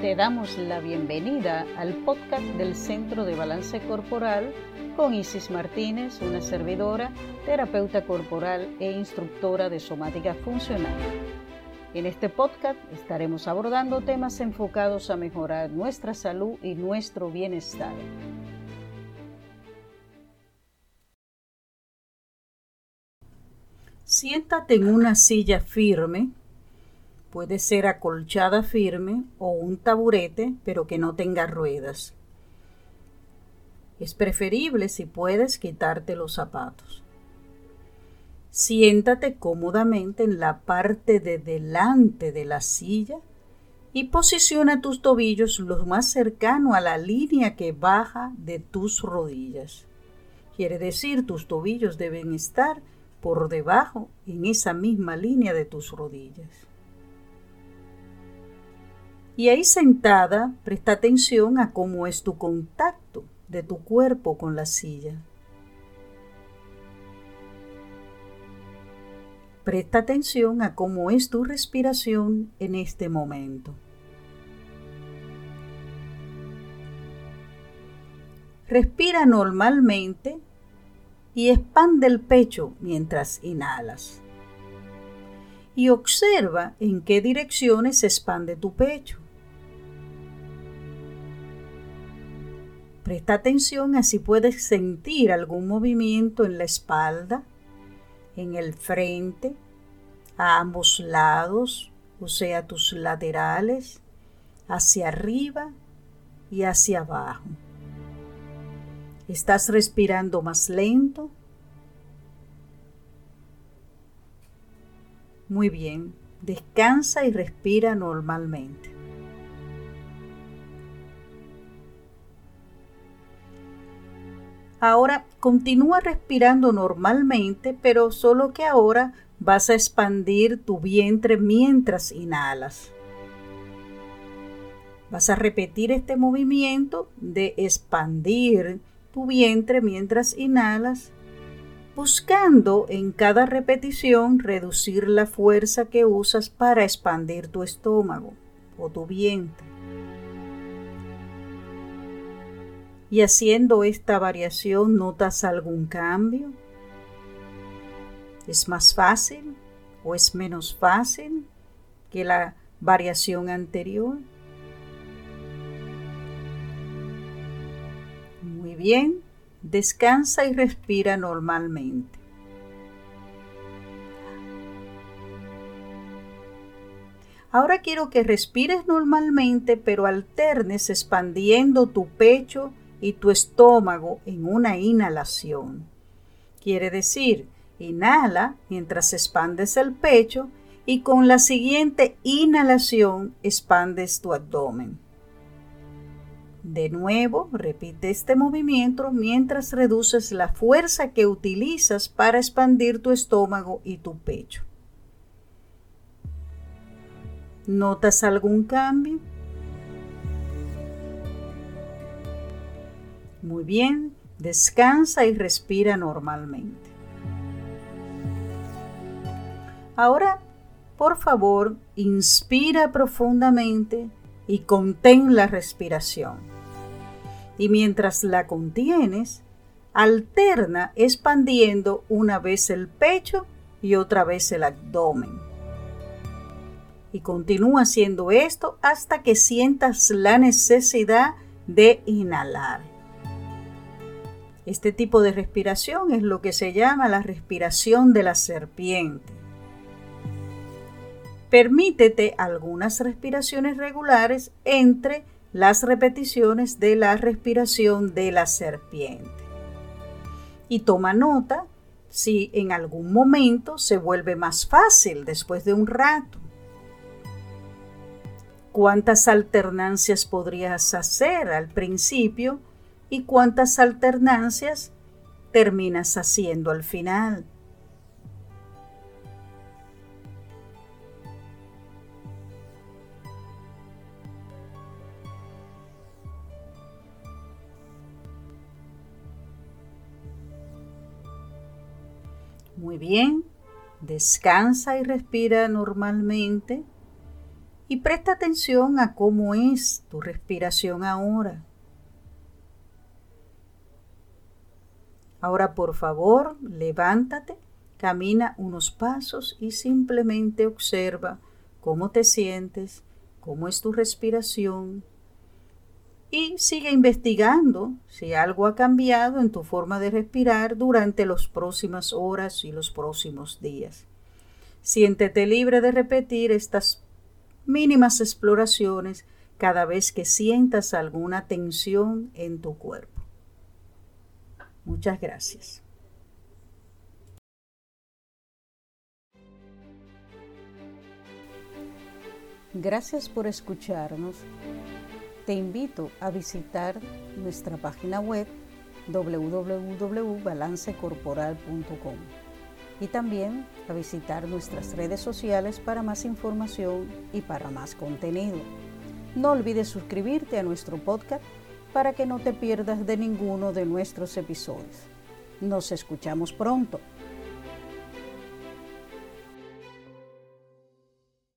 Te damos la bienvenida al podcast del Centro de Balance Corporal con Isis Martínez, una servidora, terapeuta corporal e instructora de somática funcional. En este podcast estaremos abordando temas enfocados a mejorar nuestra salud y nuestro bienestar. Siéntate en una silla firme Puede ser acolchada firme o un taburete, pero que no tenga ruedas. Es preferible si puedes quitarte los zapatos. Siéntate cómodamente en la parte de delante de la silla y posiciona tus tobillos lo más cercano a la línea que baja de tus rodillas. Quiere decir, tus tobillos deben estar por debajo en esa misma línea de tus rodillas. Y ahí sentada, presta atención a cómo es tu contacto de tu cuerpo con la silla. Presta atención a cómo es tu respiración en este momento. Respira normalmente y expande el pecho mientras inhalas. Y observa en qué direcciones se expande tu pecho. Presta atención a si puedes sentir algún movimiento en la espalda, en el frente, a ambos lados, o sea, tus laterales, hacia arriba y hacia abajo. ¿Estás respirando más lento? Muy bien, descansa y respira normalmente. Ahora continúa respirando normalmente, pero solo que ahora vas a expandir tu vientre mientras inhalas. Vas a repetir este movimiento de expandir tu vientre mientras inhalas, buscando en cada repetición reducir la fuerza que usas para expandir tu estómago o tu vientre. Y haciendo esta variación notas algún cambio? ¿Es más fácil o es menos fácil que la variación anterior? Muy bien, descansa y respira normalmente. Ahora quiero que respires normalmente, pero alternes expandiendo tu pecho y tu estómago en una inhalación. Quiere decir, inhala mientras expandes el pecho y con la siguiente inhalación expandes tu abdomen. De nuevo, repite este movimiento mientras reduces la fuerza que utilizas para expandir tu estómago y tu pecho. ¿Notas algún cambio? Muy bien, descansa y respira normalmente. Ahora, por favor, inspira profundamente y contén la respiración. Y mientras la contienes, alterna expandiendo una vez el pecho y otra vez el abdomen. Y continúa haciendo esto hasta que sientas la necesidad de inhalar. Este tipo de respiración es lo que se llama la respiración de la serpiente. Permítete algunas respiraciones regulares entre las repeticiones de la respiración de la serpiente. Y toma nota si en algún momento se vuelve más fácil después de un rato. ¿Cuántas alternancias podrías hacer al principio y cuántas alternancias terminas haciendo al final. Muy bien, descansa y respira normalmente y presta atención a cómo es tu respiración ahora. Ahora por favor, levántate, camina unos pasos y simplemente observa cómo te sientes, cómo es tu respiración y sigue investigando si algo ha cambiado en tu forma de respirar durante las próximas horas y los próximos días. Siéntete libre de repetir estas mínimas exploraciones cada vez que sientas alguna tensión en tu cuerpo. Muchas gracias. Gracias por escucharnos. Te invito a visitar nuestra página web www.balancecorporal.com y también a visitar nuestras redes sociales para más información y para más contenido. No olvides suscribirte a nuestro podcast para que no te pierdas de ninguno de nuestros episodios. Nos escuchamos pronto.